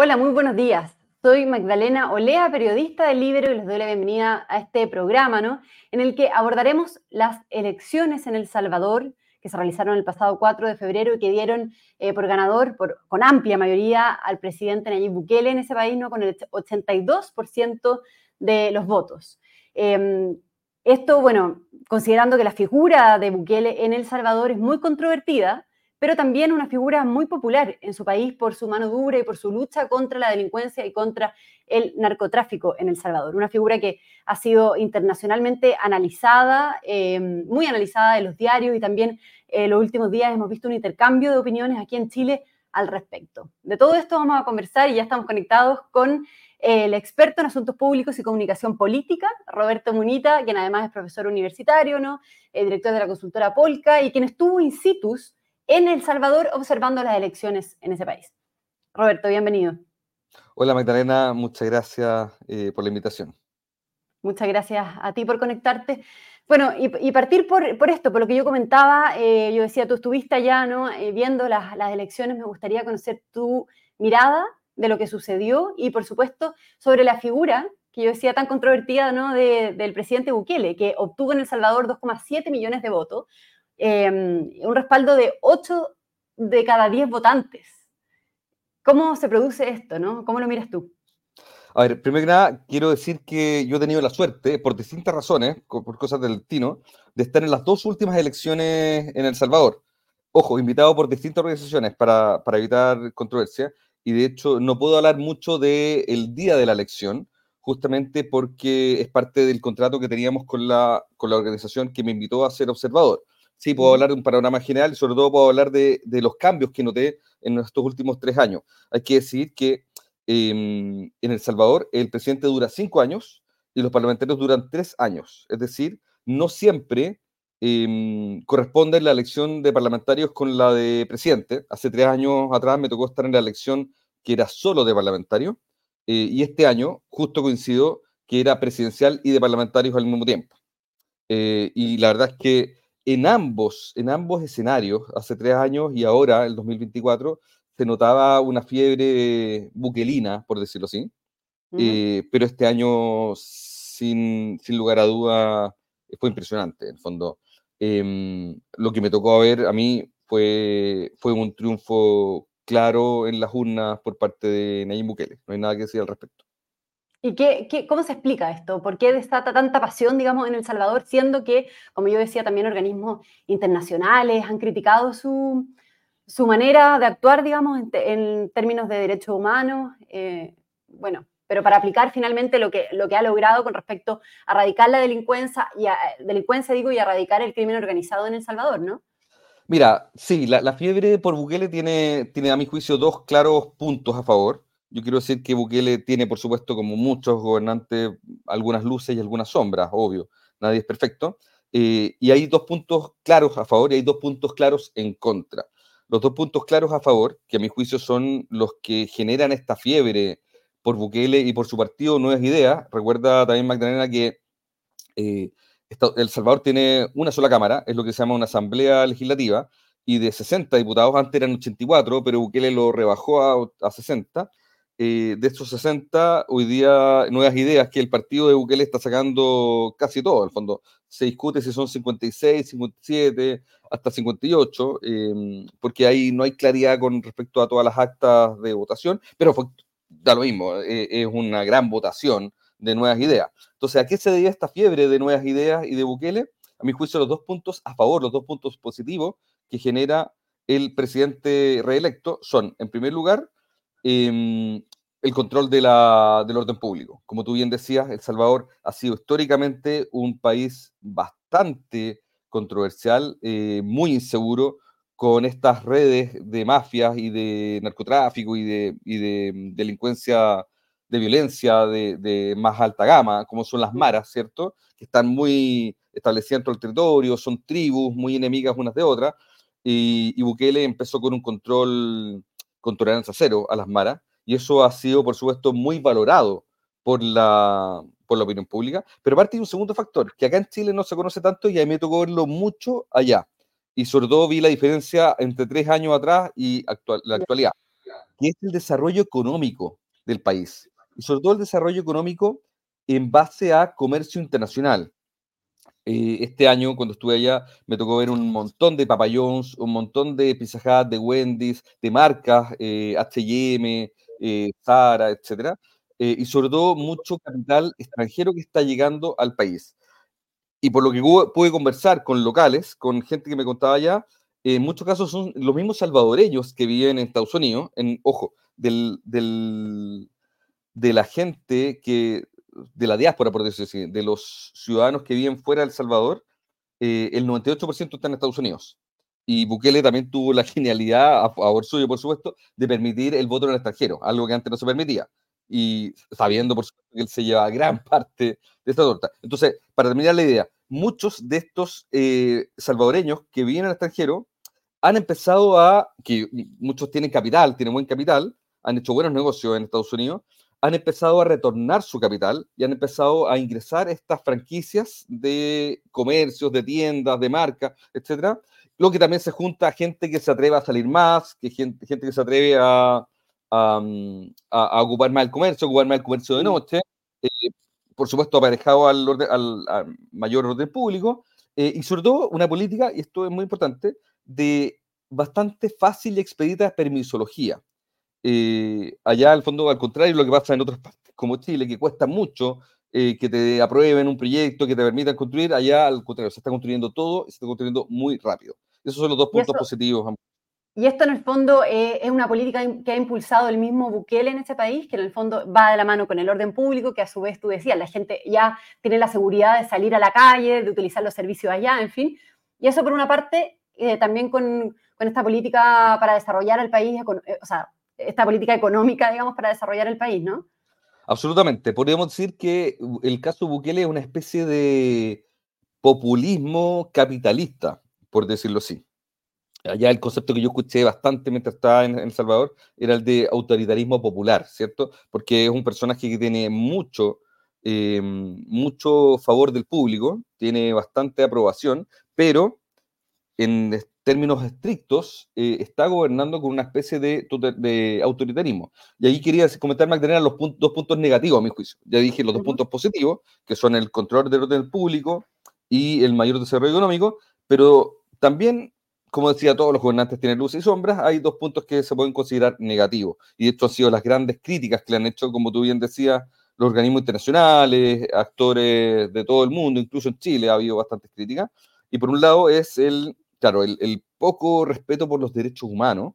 Hola, muy buenos días. Soy Magdalena Olea, periodista del Libro, y les doy la bienvenida a este programa, ¿no? En el que abordaremos las elecciones en El Salvador que se realizaron el pasado 4 de febrero y que dieron eh, por ganador, por, con amplia mayoría, al presidente Nayib Bukele en ese país, ¿no? Con el 82% de los votos. Em, esto, bueno, considerando que la figura de Bukele en El Salvador es muy controvertida, pero también una figura muy popular en su país por su mano dura y por su lucha contra la delincuencia y contra el narcotráfico en El Salvador. Una figura que ha sido internacionalmente analizada, eh, muy analizada en los diarios y también eh, los últimos días hemos visto un intercambio de opiniones aquí en Chile al respecto. De todo esto vamos a conversar y ya estamos conectados con eh, el experto en asuntos públicos y comunicación política, Roberto Munita, quien además es profesor universitario, ¿no? director de la consultora Polka y quien estuvo in situ en El Salvador observando las elecciones en ese país. Roberto, bienvenido. Hola Magdalena, muchas gracias eh, por la invitación. Muchas gracias a ti por conectarte. Bueno, y, partir por, esto, por lo que yo comentaba, eh, yo decía, tú estuviste allá, ¿no? Eh, viendo las, elecciones, me gustaría conocer tu mirada de lo que sucedió y, por supuesto, sobre la figura que yo decía tan controvertida, ¿no? del presidente Bukele, que obtuvo en El Salvador 2,7 millones de votos, Em, un respaldo de 8 de cada 10 votantes. ¿Cómo se produce esto? ¿no? ¿Cómo lo miras tú? A ver, primero que nada, quiero decir que yo he tenido la suerte, por distintas razones, por cosas del destino, de estar en las dos últimas elecciones en El Salvador. Ojo, invitado por distintas organizaciones para, para evitar controversia, y de hecho no puedo hablar mucho del día de la elección, justamente porque es parte del contrato que teníamos con la, con la organización que me invitó a ser observador. Sí, puedo hablar de un panorama general y sobre todo puedo hablar de, los cambios que noté en estos últimos tres años. Hay que decir que em, en El Salvador el presidente dura cinco años y los parlamentarios duran tres años. Es decir, no siempre eh, corresponde la elección de parlamentarios con la de presidente. Hace tres años atrás me tocó estar en la elección que era solo de parlamentario eh, y este año justo coincidió que era presidencial y de parlamentarios al mismo tiempo. Eh, y la verdad es que en ambos, en ambos escenarios, hace tres años y ahora, el 2024, se notaba una fiebre buquelina, por decirlo así. Eh, pero este año, sin, sin, lugar a duda, fue impresionante, en el fondo. Em, lo que me tocó ver a mí fue, fue un triunfo claro en las urnas por parte de Nayib Bukele. No hay nada que decir al respecto. ¿Y qué, cómo se explica esto? ¿Por qué desata tanta pasión, digamos, en El Salvador, siendo que, como yo decía, también organismos internacionales han criticado su, manera de actuar, digamos, en, términos de derechos humanos? Eh, bueno, pero para aplicar finalmente lo que, lo que ha logrado con respecto a erradicar la delincuencia, y a, delincuencia digo, y a erradicar el crimen organizado en El Salvador, ¿no? Mira, sí, la, la fiebre por Bukele tiene, tiene, a mi juicio, dos claros puntos a favor. Yo quiero decir que Bukele tiene, por supuesto, como muchos gobernantes, algunas luces y algunas sombras, obvio. Nadie es perfecto. Eh, y hay dos puntos claros a favor y hay dos puntos claros en contra. Los dos puntos claros a favor, que a mi juicio son los que generan esta fiebre por Bukele y por su partido Nuevas Ideas. Recuerda también Magdalena que eh, El Salvador tiene una sola cámara, es lo que se llama una asamblea legislativa, y de 60 diputados, antes eran 84, pero Bukele lo rebajó a, a 60 eh, de estos 60, hoy día nuevas ideas que el partido de Bukele está sacando casi todo, el fondo. Se discute si son 56, 57, hasta 58, em, porque ahí no hay claridad con respecto a todas las actas de votación, pero da lo mismo, eh, es una gran votación de nuevas ideas. Entonces, ¿a qué se debía esta fiebre de nuevas ideas y de Bukele? A mi juicio, los dos puntos a favor, los dos puntos positivos que genera el presidente reelecto son, en primer lugar, Em, el control de la, del orden público. Como tú bien decías, El Salvador ha sido históricamente un país bastante controversial, eh, muy inseguro, con estas redes de mafias y de narcotráfico y de, y de mm, delincuencia, de violencia de, de, más alta gama, como son las maras, ¿cierto? Que están muy establecidas dentro del territorio, son tribus muy enemigas unas de otras, y, y Bukele empezó con un control con tolerancia cero a las maras, y eso ha sido, por supuesto, muy valorado por la, por la opinión pública. Pero aparte hay un segundo factor, que acá en Chile no se conoce tanto y a mí me tocó verlo mucho allá. Y sobre todo vi la diferencia entre tres años atrás y actual, la actualidad. que es el desarrollo económico del país, y sobre todo el desarrollo económico en base a comercio internacional. Eh, este año, cuando estuve allá, me tocó ver un montón de Papa un montón de Pizza de Wendy's, de marcas, H&M, Zara, etcétera, eh, y sobre todo mucho capital extranjero que está llegando al país. Y por lo que pude conversar con locales, con gente que me contaba allá, en muchos casos son los mismos salvadoreños que viven en Estados Unidos, en, ojo, del, de la gente que, de la diáspora, por decirlo así, de los ciudadanos que viven fuera de Salvador, eh, el 98% está en Estados Unidos. Y Bukele también tuvo la genialidad, a favor suyo, por supuesto, de permitir el voto en el extranjero, algo que antes no se permitía. Y sabiendo, por supuesto, que él se lleva gran parte de esta torta. Entonces, para terminar la idea, muchos de estos eh, salvadoreños que viven al extranjero han empezado a, que muchos tienen capital, tienen buen capital, han hecho buenos negocios en Estados Unidos, han empezado a retornar su capital y han empezado a ingresar estas franquicias de comercios, de tiendas, de marcas, etcétera. Lo que también se junta a gente que se atreve a salir más, que gente, gente que se atreve a, a, ocupar más el comercio, ocupar más el comercio de noche, eh, por supuesto aparejado al, al, mayor orden público, eh, y sobre todo una política, y esto es muy importante, de bastante fácil y expedita permisología. Eh, allá, al fondo, al contrario, lo que pasa en otras partes como Chile, que cuesta mucho eh, que te aprueben un proyecto, que te permitan construir, allá, al contrario, se está construyendo todo y se está construyendo muy rápido. Esos son los dos puntos positivos. Y esto en el fondo eh, es una política que ha impulsado el mismo Bukele en ese país, que en el fondo va de la mano con el orden público, que a su vez tú decías, la gente ya tiene la seguridad de salir a la calle, de utilizar los servicios allá, en fin. Y eso por una parte, también con, con, esta política para desarrollar el país, o sea, esta política económica, digamos, para desarrollar el país, ¿no? Absolutamente. Podríamos decir que el caso Bukele es una especie de populismo capitalista, por decirlo así. Allá el concepto que yo escuché bastante mientras estaba en, El Salvador era el de autoritarismo popular, ¿cierto? Porque es un personaje que tiene mucho, eh, mucho favor del público, tiene bastante aprobación, pero en, términos estrictos, eh, está gobernando con una especie de, de, autoritarismo. Y ahí quería comentar, Magdalena, los dos puntos negativos, a mi juicio. Ya dije los dos puntos positivos, que son el control del orden público y el mayor desarrollo económico, pero también, como decía, todos los gobernantes tienen luces y sombras, hay dos puntos que se pueden considerar negativos. Y esto han sido las grandes críticas que le han hecho, como tú bien decías, los organismos internacionales, actores de todo el mundo, incluso en Chile ha habido bastantes críticas. Y por un lado es el claro, el, poco respeto por los derechos humanos.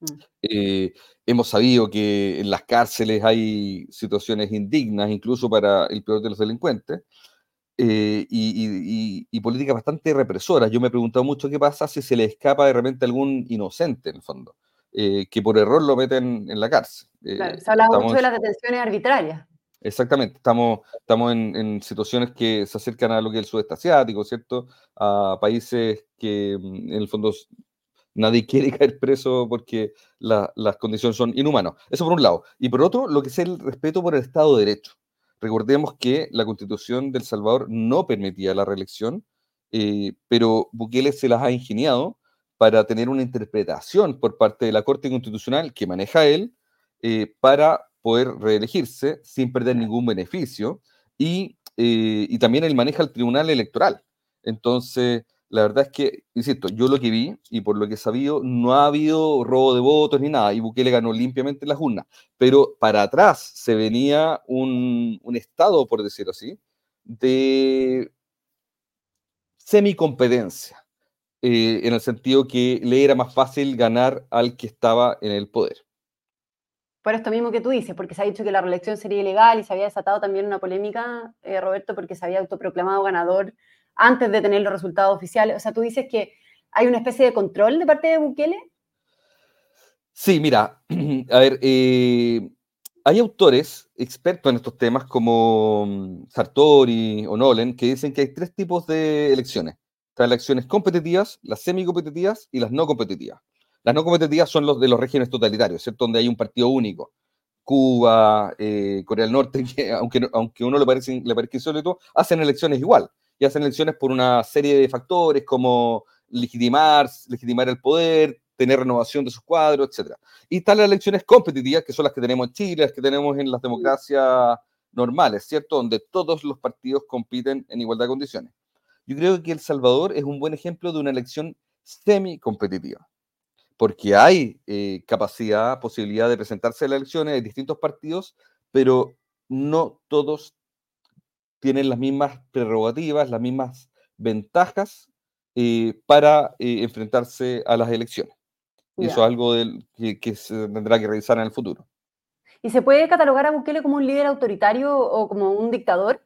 Mm. Eh, hemos sabido que en las cárceles hay situaciones indignas, incluso para el peor de los delincuentes, eh, y, políticas bastante represoras. Yo me he preguntado mucho qué pasa si se le escapa de repente algún inocente, en el fondo, eh, que por error lo meten en la cárcel. Claro, se habla mucho de las detenciones arbitrarias. Exactamente, estamos, estamos en, situaciones que se acercan a lo que es el sudeste asiático, ¿cierto? A países que mm, en el fondo nadie quiere caer preso porque las condiciones son inhumanas. Eso por un lado. Y por otro, lo que es el respeto por el Estado de Derecho. Recordemos que la constitución del Salvador no permitía la reelección, eh, pero Bukele se las ha ingeniado para tener una interpretación por parte de la Corte Constitucional que maneja él eh, para poder reelegirse sin perder ningún beneficio y, eh, y también él maneja el tribunal electoral. Entonces, la verdad es que, insisto, yo lo que vi y por lo que he sabido, no ha habido robo de votos ni nada, y Bukele ganó limpiamente las urnas, pero para atrás se venía un, un estado, por decirlo así, de semicompetencia, eh, en el sentido que le era más fácil ganar al que estaba en el poder por esto mismo que tú dices, porque se ha dicho que la reelección sería ilegal y se había desatado también una polémica, eh, Roberto, porque se había autoproclamado ganador antes de tener los resultados oficiales. O sea, tú dices que hay una especie de control de parte de Bukele. Sí, mira, a ver, eh, hay autores expertos en estos temas como mm, Sartori o Nolen que dicen que hay tres tipos de elecciones. Las elecciones competitivas, las semicompetitivas y las no competitivas. Las no competitivas son los de los regímenes totalitarios, ¿cierto? Donde hay un partido único. Cuba, eh, Corea del Norte, que aunque, aunque uno le parece, le parezca insólito, hacen elecciones igual. Y hacen elecciones por una serie de factores como legitimar, legitimar el poder, tener renovación de sus cuadros, etc. Y están las elecciones competitivas, que son las que tenemos en Chile, las que tenemos en las democracias normales, ¿cierto? Donde todos los partidos compiten en igualdad de condiciones. Yo creo que El Salvador es un buen ejemplo de una elección semi-competitiva, porque hay eh, capacidad, posibilidad de presentarse a las elecciones, hay distintos partidos, pero no todos tienen las mismas prerrogativas, las mismas ventajas eh, para eh, enfrentarse a las elecciones. Y eso es algo del, que, se tendrá que revisar en el futuro. ¿Y se puede catalogar a Bukele como un líder autoritario o como un dictador?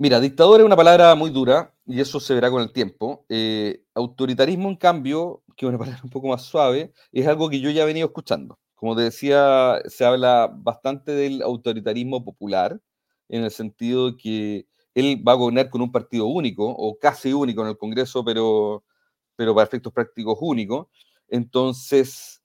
Mira, dictador es una palabra muy dura y eso se verá con el tiempo. Eh, autoritarismo, en cambio, que es una palabra un poco más suave, es algo que yo ya he venido escuchando. Como te decía, se habla bastante del autoritarismo popular, en el sentido de que él va a gobernar con un partido único, o casi único en el Congreso, pero, pero para efectos prácticos único. Entonces,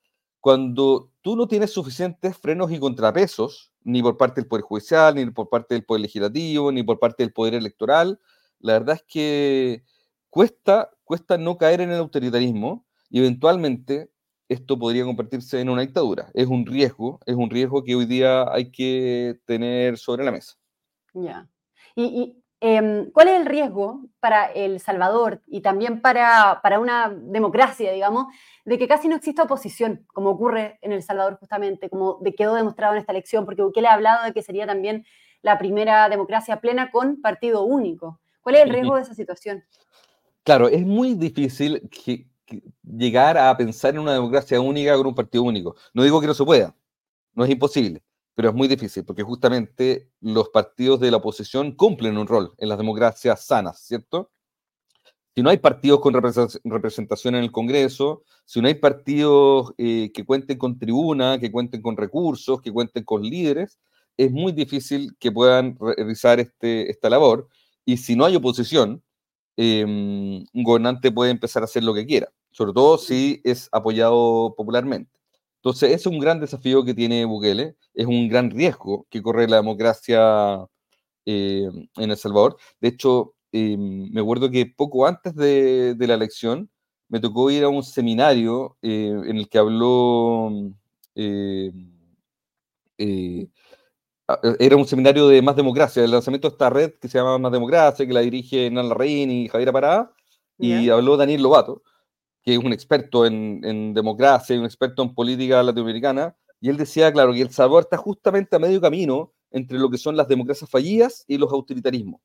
cuando tú no tienes suficientes frenos y contrapesos, ni por parte del Poder Judicial, ni por parte del Poder Legislativo, ni por parte del Poder Electoral, la verdad es que cuesta, cuesta no caer en el autoritarismo y eventualmente esto podría convertirse en una dictadura. Es un riesgo, es un riesgo que hoy día hay que tener sobre la mesa. Ya. Y, em, ¿cuál es el riesgo para El Salvador y también para, para, una democracia, digamos, de que casi no exista oposición, como ocurre en El Salvador justamente, como de quedó demostrado en esta elección? Porque Bukele ha hablado de que sería también la primera democracia plena con partido único. ¿Cuál es el riesgo de esa situación? Claro, es muy difícil llegar a pensar en una democracia única con un partido único. No digo que no se pueda, no es imposible, pero es muy difícil porque justamente los partidos de la oposición cumplen un rol en las democracias sanas, ¿cierto? Si no hay partidos con representación en el Congreso, si no hay partidos eh, que cuenten con tribuna, que cuenten con recursos, que cuenten con líderes, es muy difícil que puedan realizar este, esta labor. Y si no hay oposición, em, un gobernante puede empezar a hacer lo que quiera, sobre todo si es apoyado popularmente. Entonces, ese es un gran desafío que tiene Bukele, es un gran riesgo que corre la democracia eh, en El Salvador. De hecho, eh, me acuerdo que poco antes de, la elección me tocó ir a un seminario eh, en el que habló, era un seminario de Más Democracia, el lanzamiento de esta red que se llama Más Democracia, que la dirige Nan Larraín y Javier Parada, y habló Daniel Lobato que es un experto en, democracia y un experto en política latinoamericana, y él decía, claro, que El Salvador está justamente a medio camino entre lo que son las democracias fallidas y los autoritarismos.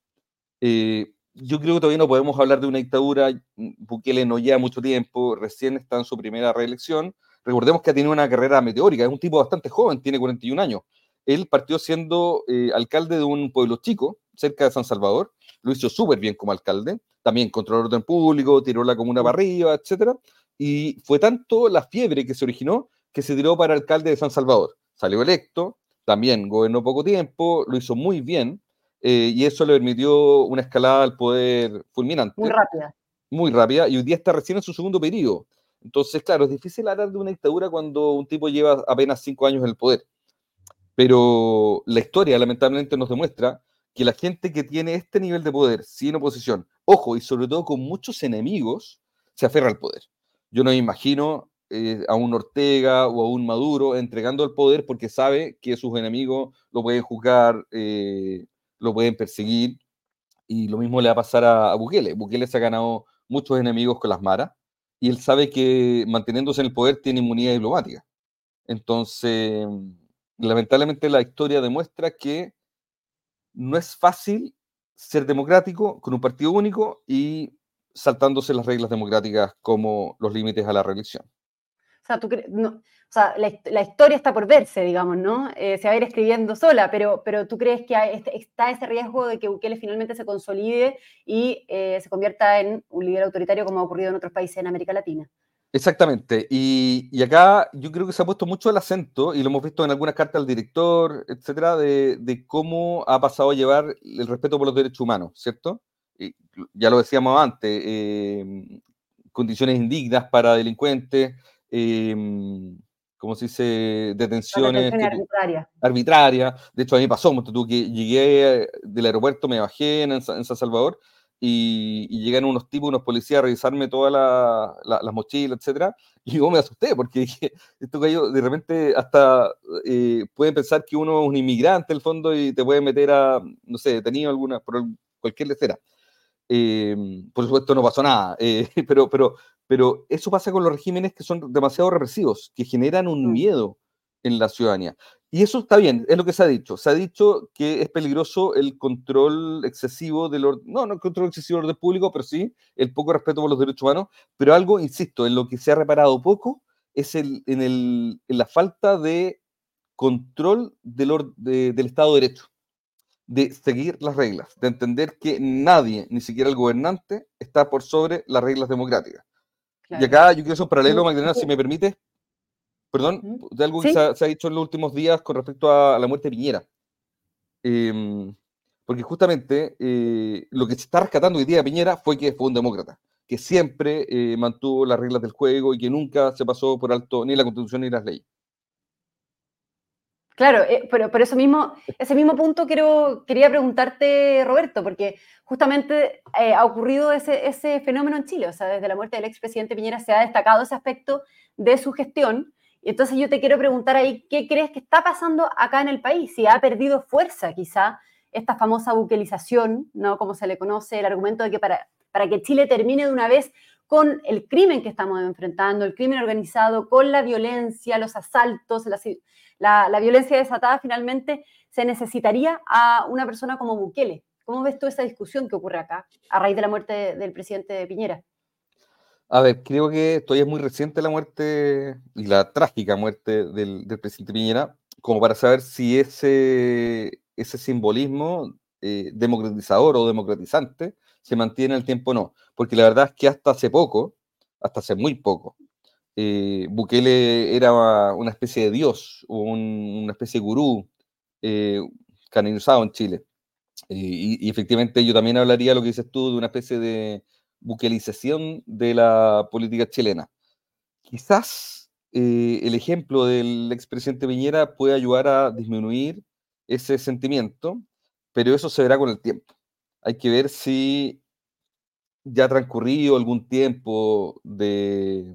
Eh, yo creo que todavía no podemos hablar de una dictadura, Bukele no lleva mucho tiempo, recién está en su primera reelección. Recordemos que ha tenido una carrera meteórica, es un tipo bastante joven, tiene 41 años. Él partió siendo eh, alcalde de un pueblo chico, cerca de San Salvador, lo hizo súper bien como alcalde, también controló el orden público, tiró la comuna para arriba, etc. Y fue tanto la fiebre que se originó que se tiró para alcalde de San Salvador. Salió electo, también gobernó poco tiempo, lo hizo muy bien, eh, y eso le permitió una escalada al poder fulminante. Muy rápida. Muy rápida, y hoy día está recién en su segundo periodo. Entonces, claro, es difícil hablar de una dictadura cuando un tipo lleva apenas cinco años en el poder. Pero la historia, lamentablemente, nos demuestra que la gente que tiene este nivel de poder, sin oposición, ojo, y sobre todo con muchos enemigos, se aferra al poder. Yo no me imagino eh, a un Ortega o a un Maduro entregando el poder porque sabe que sus enemigos lo pueden juzgar, eh, lo pueden perseguir, y lo mismo le va a pasar a, a, Bukele. Bukele se ha ganado muchos enemigos con las maras, y él sabe que manteniéndose en el poder tiene inmunidad diplomática. Entonces, lamentablemente la historia demuestra que no es fácil ser democrático con un partido único y saltándose las reglas democráticas como los límites a la reelección. O sea, la, historia está por verse, digamos, ¿no? Eh, se va a ir escribiendo sola, pero, pero tú crees que este, está ese riesgo de que Bukele finalmente se consolide y eh, se convierta en un líder autoritario como ha ocurrido en otros países en América Latina. Exactamente. Y, acá yo creo que se ha puesto mucho el acento, y lo hemos visto en algunas cartas al director, etcétera, de, cómo ha pasado a llevar el respeto por los derechos humanos, ¿cierto? ya lo decíamos antes, em, condiciones indignas para delincuentes, eh, ¿cómo se dice? Detenciones. arbitrarias. Arbitraria. De hecho, a mí pasó, tú que llegué del aeropuerto, me bajé en, en San Salvador y, llegan unos tipos, unos policías a revisarme todas las mochilas, etcétera, y yo me asusté porque dije, esto que yo, de repente hasta eh, pueden pensar que uno es un inmigrante en el fondo y te pueden meter a, no sé, detenido alguna, por cualquier lecera. Eh, por supuesto no pasó nada, eh, pero, pero, pero eso pasa con los regímenes que son demasiado represivos, que generan un mm. miedo en la ciudadanía. Y eso está bien, es lo que se ha dicho. Se ha dicho que es peligroso el control excesivo del orden, no, no el control excesivo del orden público, pero sí el poco respeto por los derechos humanos. Pero algo, insisto, en lo que se ha reparado poco es el, en, el, en la falta de control del, del Estado de Derecho, de seguir las reglas, de entender que nadie, ni siquiera el gobernante, está por sobre las reglas democráticas. Y acá yo quiero hacer un paralelo, Magdalena, si me permite, Perdón, de algo que se ha, dicho en los últimos días con respecto a, la muerte de Piñera. Em, porque justamente eh, lo que se está rescatando hoy día de Piñera fue que fue un demócrata, que siempre eh, mantuvo las reglas del juego y que nunca se pasó por alto ni la constitución ni las leyes. Claro, eh, pero por eso mismo, ese mismo punto quiero, quería preguntarte, Roberto, porque justamente ha ocurrido ese, ese fenómeno en Chile, o sea, desde la muerte del expresidente Piñera se ha destacado ese aspecto de su gestión, entonces yo te quiero preguntar ahí, ¿qué crees que está pasando acá en el país? Si ha perdido fuerza quizá esta famosa buquelización, ¿no? Como se le conoce, el argumento de que para, para que Chile termine de una vez con el crimen que estamos enfrentando, el crimen organizado, con la violencia, los asaltos, la, la, violencia desatada, finalmente se necesitaría a una persona como Bukele. ¿Cómo ves tú esa discusión que ocurre acá a raíz de la muerte del presidente Piñera? A ver, creo que todavía es muy reciente la muerte y la trágica muerte del, presidente Piñera, como para saber si ese, ese simbolismo eh, democratizador o democratizante se mantiene en el tiempo o no. Porque la verdad es que hasta hace poco, hasta hace muy poco, eh, Bukele era una especie de dios, una especie de gurú eh, canonizado en Chile. y, y, efectivamente yo también hablaría, lo que dices tú, de una especie de buquelización de la política chilena. Quizás eh, el ejemplo del expresidente Piñera puede ayudar a disminuir ese sentimiento, pero eso se verá con el tiempo. Hay que ver si ya ha transcurrido algún tiempo de,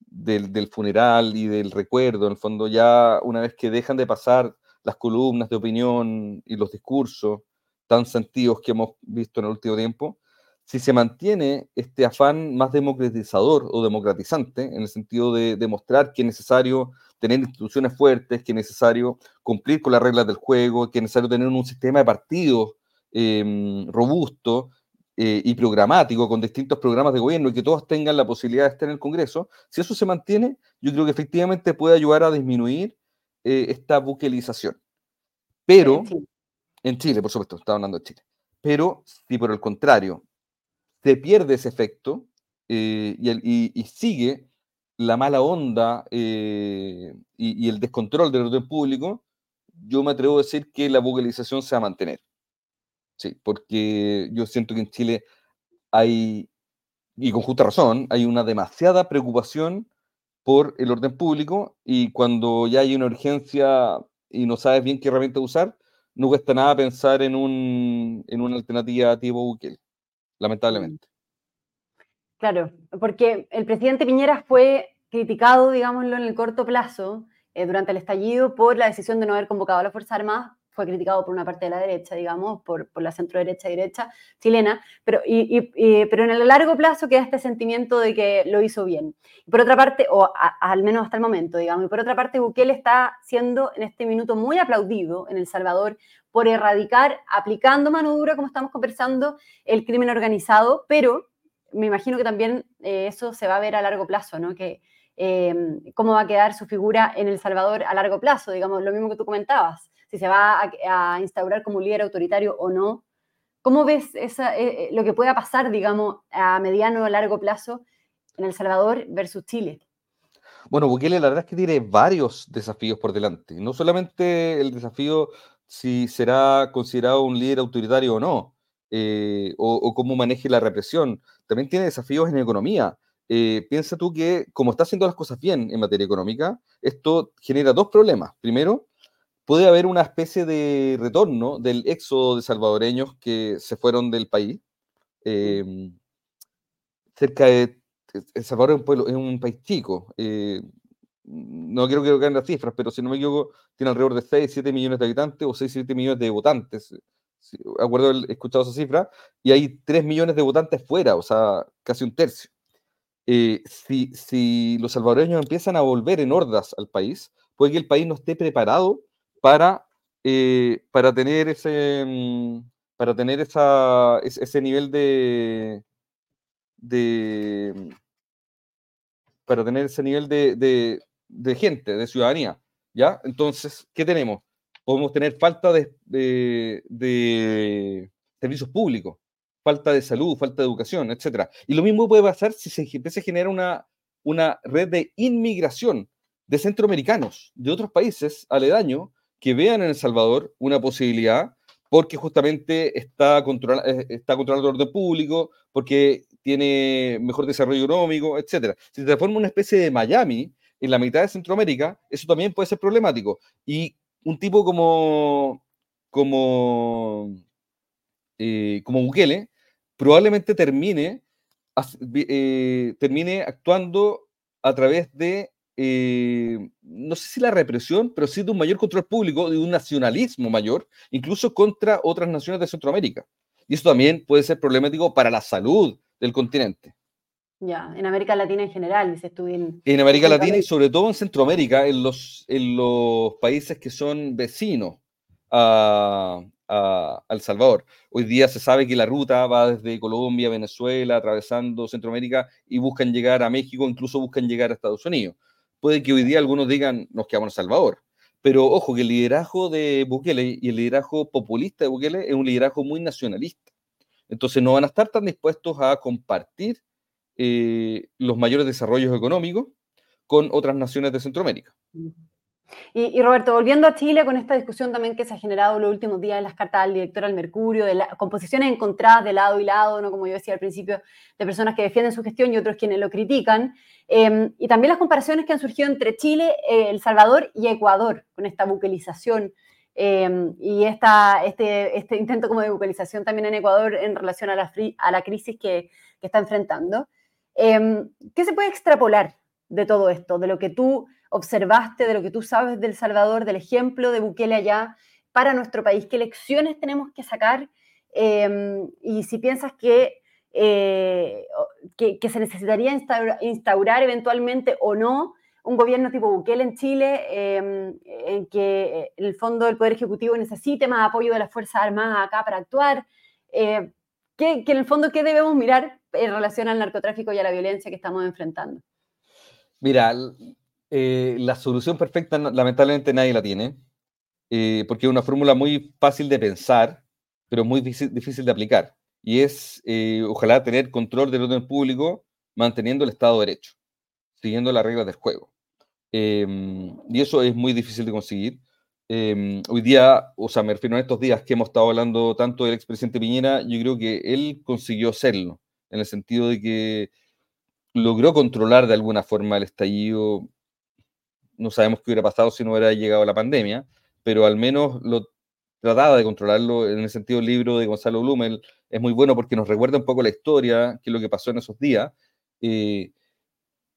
del, del, funeral y del recuerdo, en el fondo ya una vez que dejan de pasar las columnas de opinión y los discursos tan sentidos que hemos visto en el último tiempo, si se mantiene este afán más democratizador o democratizante, en el sentido de demostrar que es necesario tener instituciones fuertes, que es necesario cumplir con las reglas del juego, que es necesario tener un sistema de partidos em, robusto eh, y programático, con distintos programas de gobierno y que todos tengan la posibilidad de estar en el Congreso, si eso se mantiene, yo creo que efectivamente puede ayudar a disminuir eh, esta buquelización. Pero, en Chile, por supuesto, estaba hablando de Chile. Pero si por el contrario se pierde ese efecto eh, y, sigue la mala onda eh, y, el descontrol del orden público, yo me atrevo a decir que la vocalización se va a mantener. Sí, porque yo siento que en Chile hay, y con justa razón, hay una demasiada preocupación por el orden público y cuando ya hay una urgencia y no sabes bien qué herramienta usar, no cuesta nada pensar en, un, en una alternativa tipo Bukele lamentablemente. Claro, porque el presidente Piñera fue criticado, digámoslo, en el corto plazo, eh, durante el estallido, por la decisión de no haber convocado a las Fuerzas Armadas. Fue criticado por una parte de la derecha, digamos, por, por la centro derecha y derecha chilena, pero, y, pero en el largo plazo queda este sentimiento de que lo hizo bien. Por otra parte, o al menos hasta el momento, digamos, y por otra parte, Bukele está siendo en este minuto muy aplaudido en El Salvador por erradicar, aplicando mano dura, como estamos conversando, el crimen organizado, pero me imagino que también eh, eso se va a ver a largo plazo, ¿no? Que, eh, cómo va a quedar su figura en El Salvador a largo plazo, digamos, lo mismo que tú comentabas, si se va a, instaurar como un líder autoritario o no. ¿Cómo ves esa, eh, lo que pueda pasar, digamos, a mediano o largo plazo en El Salvador versus Chile? Bueno, Bukele la verdad es que tiene varios desafíos por delante. No solamente el desafío si será considerado un líder autoritario o no, eh, o, cómo maneje la represión. También tiene desafíos en economía. Eh, piensa tú que como está haciendo las cosas bien en materia económica, esto genera dos problemas. Primero, puede haber una especie de retorno del éxodo de salvadoreños que se fueron del país, Em, cerca de... El Salvador es un, pueblo, es un país chico. Eh, no quiero que vean las cifras, pero si no me equivoco, tiene alrededor de 6, 7 millones de habitantes o 6, 7 millones de votantes. Si, acuerdo, he escuchado esa cifra, y hay 3 millones de votantes fuera, o sea, casi un tercio. Eh, si, si, los salvadoreños empiezan a volver en hordas al país, puede que el país no esté preparado para, eh, para tener ese mm, para tener esa, ese nivel de, de para tener ese nivel de, de gente, de ciudadanía. ¿Ya? Entonces, ¿qué tenemos? Podemos tener falta de, de, servicios públicos, falta de salud, falta de educación, etc. Y lo mismo puede pasar si se empieza a generar una, una red de inmigración de centroamericanos, de otros países aledaños, que vean en El Salvador una posibilidad porque justamente está, eh, está controlando el orden público, porque tiene mejor desarrollo económico, etc. Si se transforma una especie de Miami, en la mitad de Centroamérica, eso también puede ser problemático. Y un tipo como, como, eh, como Bukele probablemente termine, eh, termine actuando a través de, eh, no sé si la represión, pero sí de un mayor control público, de un nacionalismo mayor, incluso contra otras naciones de Centroamérica. Y eso también puede ser problemático para la salud del continente. Ya, en América Latina en general, dices tú. En, en América Latina y sobre todo en Centroamérica, en los, en los países que son vecinos a, a, El Salvador. Hoy día se sabe que la ruta va desde Colombia, Venezuela, atravesando Centroamérica y buscan llegar a México, incluso buscan llegar a Estados Unidos. Puede que hoy día algunos digan, nos quedamos en Salvador. Pero ojo, que el liderazgo de Bukele y el liderazgo populista de Bukele es un liderazgo muy nacionalista. Entonces no van a estar tan dispuestos a compartir eh, los mayores desarrollos económicos con otras naciones de Centroamérica. Y, Roberto, volviendo a Chile con esta discusión también que se ha generado los últimos días en las cartas al director al Mercurio, de la, composiciones encontradas de lado y lado, ¿no? como yo decía al principio, de personas que defienden su gestión y otros quienes lo critican, em, y también las comparaciones que han surgido entre Chile, eh, El Salvador y Ecuador, con esta buquelización em, y esta, este, este intento como de buquelización también en Ecuador en relación a la, a la crisis que, que está enfrentando. Em, ¿Qué se puede extrapolar de todo esto, de lo que tú observaste, de lo que tú sabes del Salvador, del ejemplo de Bukele allá para nuestro país? ¿Qué lecciones tenemos que sacar? Em, y si piensas que, eh, que, se necesitaría instaurar, eventualmente o no un gobierno tipo Bukele en Chile, em, en que en el fondo del Poder Ejecutivo necesite más apoyo de las Fuerzas Armadas acá para actuar. Eh, que, en el fondo, ¿qué debemos mirar en relación al narcotráfico y a la violencia que estamos enfrentando? Mira, eh, la solución perfecta lamentablemente nadie la tiene, eh, porque es una fórmula muy fácil de pensar, pero muy difícil, de aplicar. Y es, eh, ojalá, tener control del orden público manteniendo el Estado de Derecho, siguiendo las reglas del juego. Em, y eso es muy difícil de conseguir. Em, hoy día, o sea, me refiero a estos días que hemos estado hablando tanto del expresidente Piñera, yo creo que él consiguió hacerlo, en el sentido de que logró controlar de alguna forma el estallido. No sabemos qué hubiera pasado si no hubiera llegado la pandemia, pero al menos lo trataba de controlarlo. En el sentido, el libro de Gonzalo Blumel es muy bueno porque nos recuerda un poco la historia, qué es lo que pasó en esos días, eh,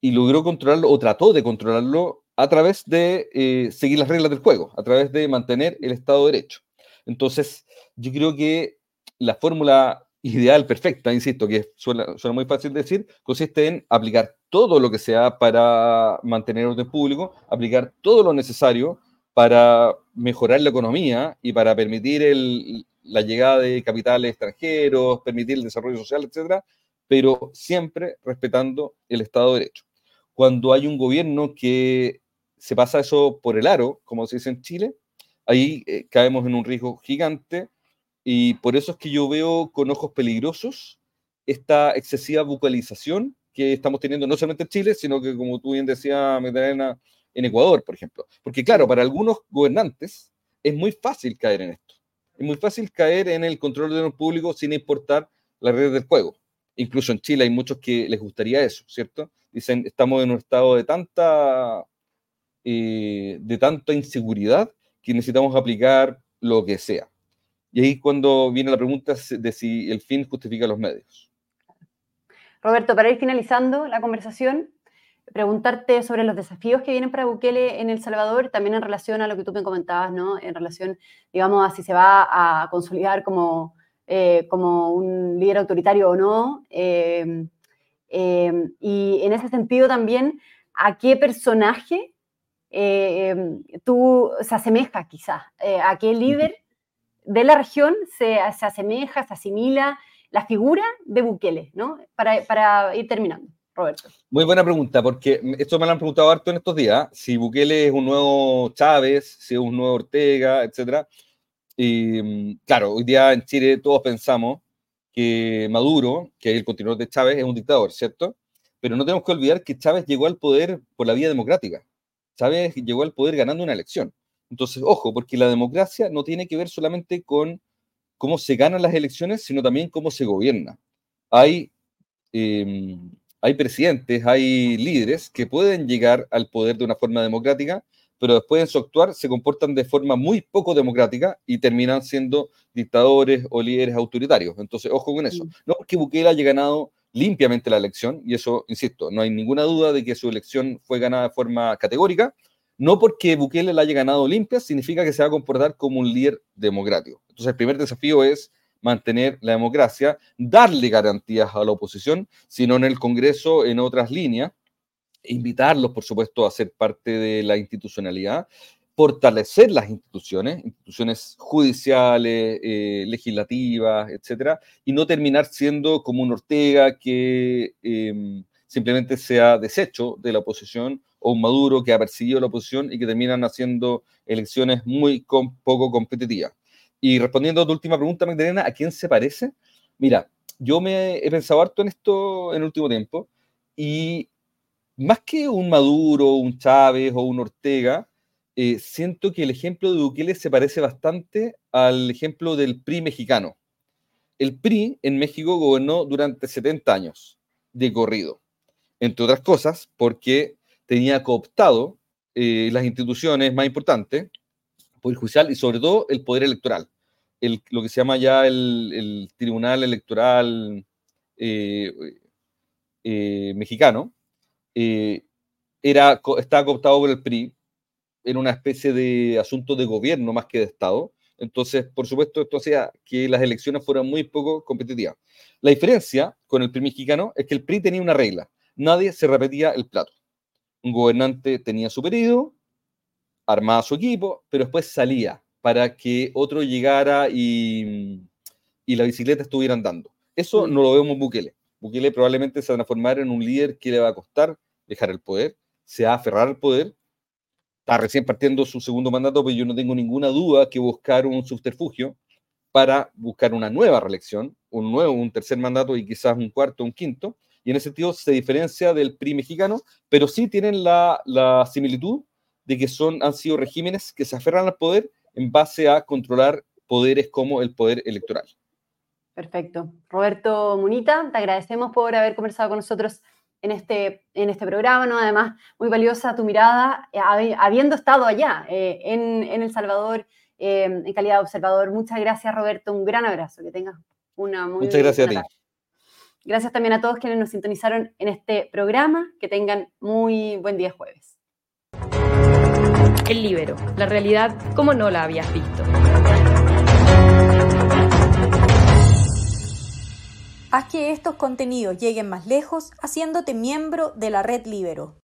y logró controlarlo, o trató de controlarlo a través de eh, seguir las reglas del juego, a través de mantener el Estado de Derecho. Entonces, yo creo que la fórmula ideal, perfecta, insisto, que suena, muy fácil de decir, consiste en aplicar todo lo que sea para mantener orden público, aplicar todo lo necesario para mejorar la economía y para permitir la llegada de capitales extranjeros, permitir el desarrollo social, etcétera, pero siempre respetando el Estado de Derecho. Cuando hay un gobierno que se pasa eso por el aro, como se dice en Chile, ahí eh, caemos en un riesgo gigante y por eso es que yo veo con ojos peligrosos esta excesiva bucalización que estamos teniendo no solamente en Chile, sino que como tú bien decías, Magdalena, en Ecuador, por ejemplo. Porque claro, para algunos gobernantes es muy fácil caer en esto. Es muy fácil caer en el control de los públicos sin importar las redes del juego. Incluso en Chile hay muchos que les gustaría eso, ¿cierto? Dicen, estamos en un estado de tanta eh, de tanta inseguridad que necesitamos aplicar lo que sea. Y ahí cuando viene la pregunta de si el fin justifica los medios. Roberto, para ir finalizando la conversación, preguntarte sobre los desafíos que vienen para Bukele en El Salvador, también en relación a lo que tú me comentabas, ¿no? En relación, digamos, a si se va a consolidar como, eh, como un líder autoritario o no. Eh, eh, y en ese sentido también, ¿a qué personaje tú se asemeja quizás? ¿A qué líder de la región se, se, asemeja, se asimila la figura de Bukele, ¿no? Para, para ir terminando. Roberto. Muy buena pregunta, porque esto me lo han preguntado harto en estos días, si Bukele es un nuevo Chávez, si es un nuevo Ortega, etc. Y claro, hoy día en Chile todos pensamos que Maduro, que es el continuador de Chávez, es un dictador, ¿cierto? Pero no tenemos que olvidar que Chávez llegó al poder por la vía democrática. Chávez llegó al poder ganando una elección. Entonces, ojo, porque la democracia no tiene que ver solamente con cómo se ganan las elecciones, sino también cómo se gobierna. Hay eh, hay presidentes, hay líderes que pueden llegar al poder de una forma democrática, pero después en su actuar se comportan de forma muy poco democrática y terminan siendo dictadores o líderes autoritarios. Entonces, ojo con eso. No porque Bukele haya ganado limpiamente la elección, y eso, insisto, no hay ninguna duda de que su elección fue ganada de forma categórica, no porque Bukele la haya ganado limpia, significa que se va a comportar como un líder democrático. Entonces, el primer desafío es mantener la democracia, darle garantías a la oposición, sino en el Congreso, en otras líneas, invitarlos, por supuesto, a ser parte de la institucionalidad, fortalecer las instituciones, instituciones judiciales, eh, legislativas, etcétera, y no terminar siendo como un Ortega que em, simplemente sea deshecho de la oposición o un Maduro que ha perseguido la oposición y que terminan haciendo elecciones muy poco competitivas. Y respondiendo a tu última pregunta, Magdalena, ¿a quién se parece? Mira, yo me he pensado harto en esto en el último tiempo y más que un Maduro, un Chávez o un Ortega, eh, siento que el ejemplo de Bukele se parece bastante al ejemplo del PRI mexicano. El PRI en México gobernó durante 70 años de corrido, entre otras cosas porque tenía cooptado eh, las instituciones más importantes, el Poder Judicial y sobre todo el Poder Electoral lo que se llama ya el, Tribunal Electoral eh, eh, mexicano, era, estaba cooptado por el PRI, en una especie de asunto de gobierno más que de Estado. Entonces, por supuesto, esto hacía que las elecciones fueran muy poco competitivas. La diferencia con el PRI mexicano es que el PRI tenía una regla. Nadie se repetía el plato. Un gobernante tenía su periodo, armaba su equipo, pero después salía para que otro llegara y, la bicicleta estuviera andando. Eso mm. no lo vemos en Bukele. Bukele probablemente se va a transformar en un líder que le va a costar dejar el poder, se va a aferrar al poder. Está recién partiendo su segundo mandato, pero yo no tengo ninguna duda que buscar un subterfugio para buscar una nueva reelección, un nuevo, un tercer mandato y quizás un cuarto, un quinto. Y en ese sentido se diferencia del PRI mexicano, pero sí tienen la, la similitud de que son, han sido regímenes que se aferran al poder en base a controlar poderes como el poder electoral. Perfecto. Roberto Munita, te agradecemos por haber conversado con nosotros en este, en este programa, ¿no? Además, muy valiosa tu mirada, eh, habiendo estado allá, eh, en, El Salvador, eh, en calidad de observador. Muchas gracias, Roberto. Un gran abrazo. Que tengas una muy Muchas gracias a ti. Gracias también a todos quienes nos sintonizaron en este programa. Que tengan muy buen día jueves. El libero, la realidad como no la habías visto. Haz que estos contenidos lleguen más lejos haciéndote miembro de la red Libero.